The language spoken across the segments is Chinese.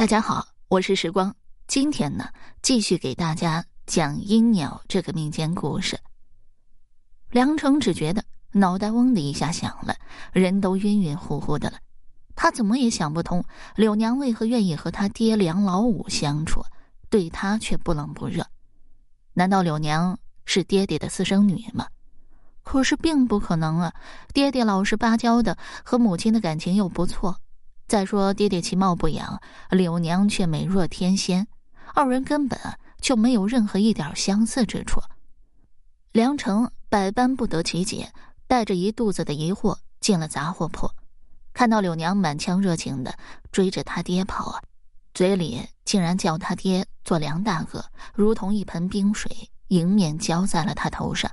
大家好，我是时光。今天呢，继续给大家讲阴鸟这个民间故事。梁成只觉得脑袋嗡的一下响了，人都晕晕乎乎的了。他怎么也想不通，柳娘为何愿意和他爹梁老五相处，对他却不冷不热。难道柳娘是爹爹的私生女吗？可是并不可能啊！爹爹老实巴交的，和母亲的感情又不错。再说，爹爹其貌不扬，柳娘却美若天仙，二人根本就没有任何一点相似之处。梁成百般不得其解，带着一肚子的疑惑进了杂货铺，看到柳娘满腔热情的追着他爹跑啊，嘴里竟然叫他爹做梁大哥，如同一盆冰水迎面浇在了他头上，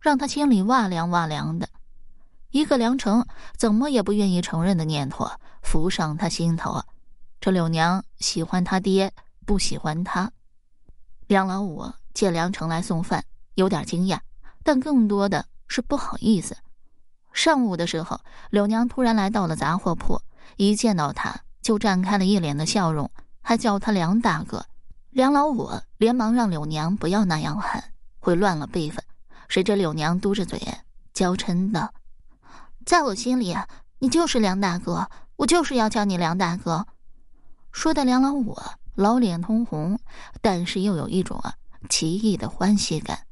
让他心里哇凉哇凉的。一个梁成怎么也不愿意承认的念头浮上他心头。这柳娘喜欢他爹，不喜欢他。梁老五见梁成来送饭，有点惊讶，但更多的是不好意思。上午的时候，柳娘突然来到了杂货铺，一见到他就绽开了一脸的笑容，还叫他梁大哥。梁老五连忙让柳娘不要那样喊，会乱了辈分。谁知柳娘嘟着嘴，娇嗔道。在我心里，你就是梁大哥，我就是要叫你梁大哥。说的梁老五老脸通红，但是又有一种啊奇异的欢喜感。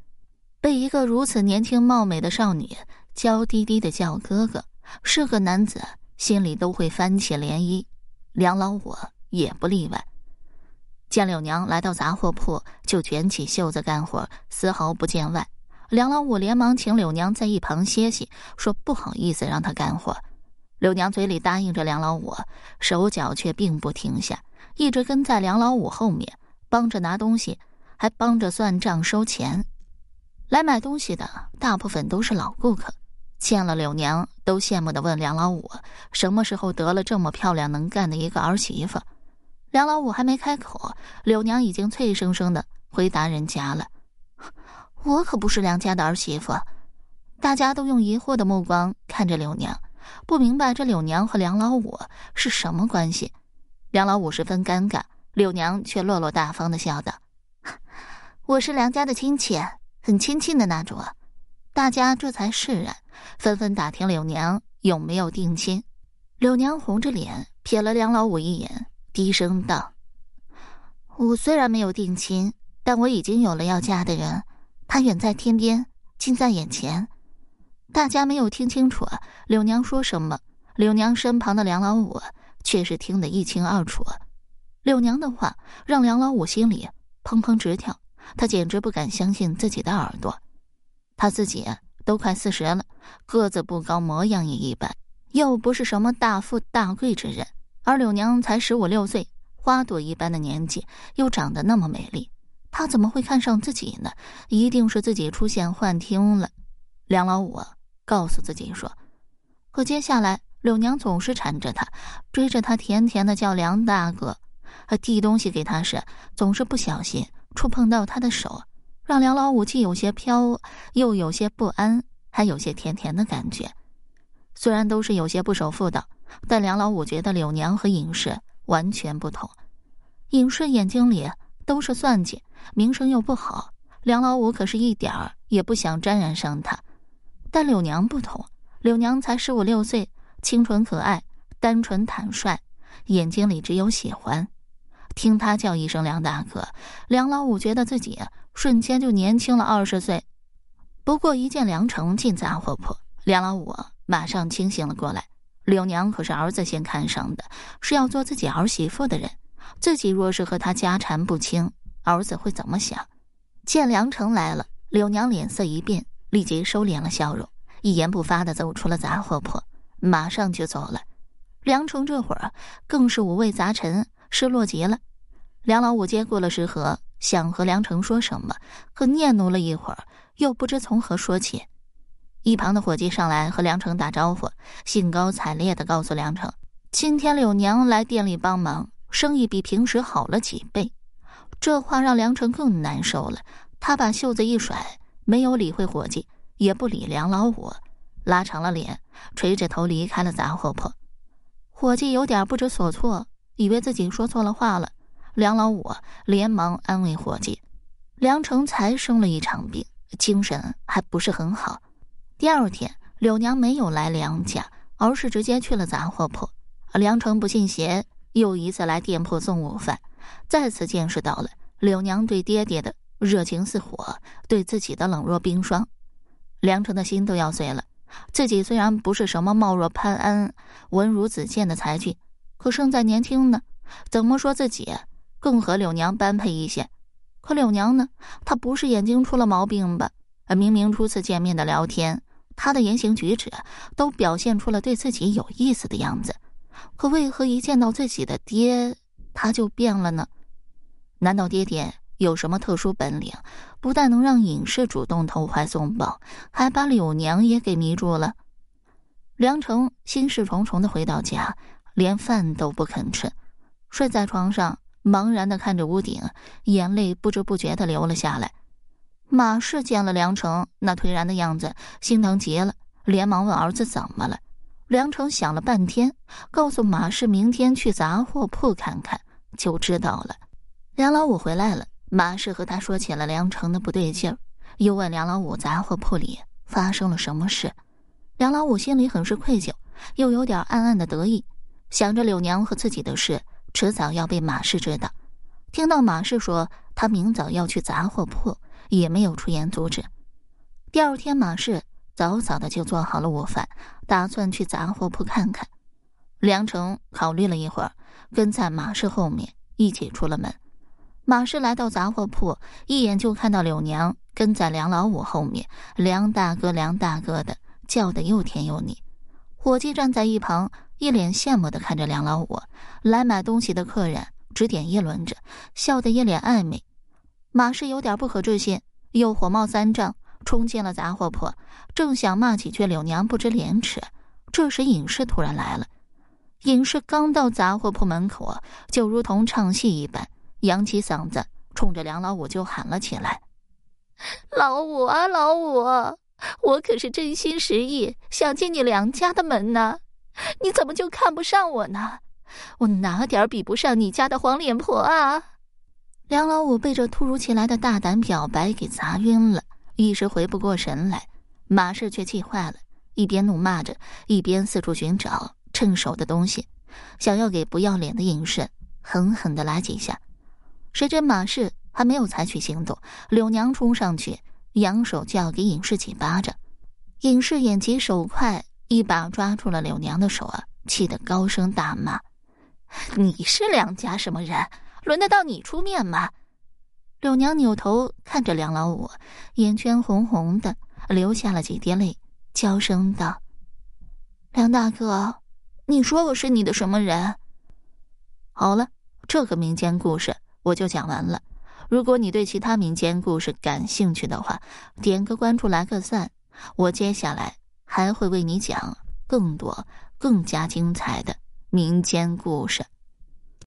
被一个如此年轻貌美的少女娇滴滴的叫哥哥，是个男子心里都会翻起涟漪。梁老五也不例外。见柳娘来到杂货铺，就卷起袖子干活，丝毫不见外。梁老五连忙请柳娘在一旁歇息，说不好意思让他干活。柳娘嘴里答应着梁老五，手脚却并不停下，一直跟在梁老五后面，帮着拿东西，还帮着算账收钱。来买东西的大部分都是老顾客，见了柳娘都羡慕的问梁老五：什么时候得了这么漂亮能干的一个儿媳妇？梁老五还没开口，柳娘已经脆生生的回答人家了。我可不是梁家的儿媳妇，大家都用疑惑的目光看着柳娘，不明白这柳娘和梁老五是什么关系。梁老五十分尴尬，柳娘却落落大方的笑道：“我是梁家的亲戚，很亲近的那种。”大家这才释然，纷纷打听柳娘有没有定亲。柳娘红着脸瞥了梁老五一眼，低声道：“我虽然没有定亲，但我已经有了要嫁的人。”他远在天边，近在眼前，大家没有听清楚柳娘说什么。柳娘身旁的梁老五却是听得一清二楚。柳娘的话让梁老五心里砰砰直跳，他简直不敢相信自己的耳朵。他自己都快四十了，个子不高，模样也一般，又不是什么大富大贵之人，而柳娘才十五六岁，花朵一般的年纪，又长得那么美丽。他怎么会看上自己呢？一定是自己出现幻听了。梁老五告诉自己说：“可接下来，柳娘总是缠着他，追着他，甜甜的叫梁大哥。递东西给他时，总是不小心触碰到他的手，让梁老五既有些飘，又有些不安，还有些甜甜的感觉。虽然都是有些不守妇道，但梁老五觉得柳娘和尹氏完全不同。尹氏眼睛里……”都是算计，名声又不好。梁老五可是一点儿也不想沾染上他，但柳娘不同，柳娘才十五六岁，清纯可爱，单纯坦率，眼睛里只有喜欢。听他叫一声梁大哥，梁老五觉得自己瞬间就年轻了二十岁。不过一见梁成进杂货铺，梁老五马上清醒了过来。柳娘可是儿子先看上的，是要做自己儿媳妇的人。自己若是和他家缠不清，儿子会怎么想？见梁成来了，柳娘脸色一变，立即收敛了笑容，一言不发的走出了杂货铺，马上就走了。梁成这会儿更是五味杂陈，失落极了。梁老五接过了食盒，想和梁成说什么，可念叨了一会儿，又不知从何说起。一旁的伙计上来和梁成打招呼，兴高采烈的告诉梁成，今天柳娘来店里帮忙。生意比平时好了几倍，这话让梁成更难受了。他把袖子一甩，没有理会伙计，也不理梁老五，拉长了脸，垂着头离开了杂货铺。伙计有点不知所措，以为自己说错了话了。梁老五连忙安慰伙计：“梁成才生了一场病，精神还不是很好。”第二天，柳娘没有来梁家，而是直接去了杂货铺。梁成不信邪，又一次来店铺送午饭，再次见识到了柳娘对爹爹的热情似火，对自己的冷若冰霜。梁成的心都要碎了。自己虽然不是什么貌若潘安、文如子建的才俊，可胜在年轻呢。怎么说自己更和柳娘般配一些？可柳娘呢？她不是眼睛出了毛病吧？明明初次见面的聊天。她的言行举止都表现出了对自己有意思的样子，可为何一见到自己的爹，他就变了呢？难道爹爹有什么特殊本领，不但能让尹氏主动投怀送抱，还把柳娘也给迷住了？梁成心事重重的回到家，连饭都不肯吃，睡在床上，茫然的看着屋顶，眼泪不知不觉的流了下来。马氏见了梁成那颓然的样子，心疼极了，连忙问儿子怎么了。梁成想了半天，告诉马氏明天去杂货铺看看就知道了。梁老五回来了，马氏和他说起了梁成的不对劲儿，又问梁老五杂货铺里发生了什么事。梁老五心里很是愧疚，又有点暗暗的得意，想着柳娘和自己的事迟早要被马氏知道。听到马氏说他明早要去杂货铺。也没有出言阻止。第二天，马氏早早的就做好了午饭，打算去杂货铺看看。梁成考虑了一会儿，跟在马氏后面一起出了门。马氏来到杂货铺，一眼就看到柳娘跟在梁老五后面，梁大哥、梁大哥的叫的又甜又腻。伙计站在一旁，一脸羡慕的看着梁老五。来买东西的客人指点议论着，笑得一脸暧昧。马氏有点不可置信，又火冒三丈，冲进了杂货铺，正想骂几句柳娘不知廉耻，这时尹氏突然来了。尹氏刚到杂货铺门口，就如同唱戏一般，扬起嗓子，冲着梁老五就喊了起来：“老五啊，老五，我可是真心实意想进你梁家的门呢，你怎么就看不上我呢？我哪点比不上你家的黄脸婆啊？”梁老五被这突如其来的大胆表白给砸晕了，一时回不过神来。马氏却气坏了，一边怒骂着，一边四处寻找趁手的东西，想要给不要脸的尹氏狠狠的来几下。谁知马氏还没有采取行动，柳娘冲上去，扬手就要给尹氏几巴掌。尹氏眼疾手快，一把抓住了柳娘的手啊，气得高声大骂：“你是梁家什么人？”轮得到你出面吗？柳娘扭头看着梁老五，眼圈红红的，流下了几滴泪，娇声道：“梁大哥，你说我是你的什么人？”好了，这个民间故事我就讲完了。如果你对其他民间故事感兴趣的话，点个关注，来个赞，我接下来还会为你讲更多、更加精彩的民间故事。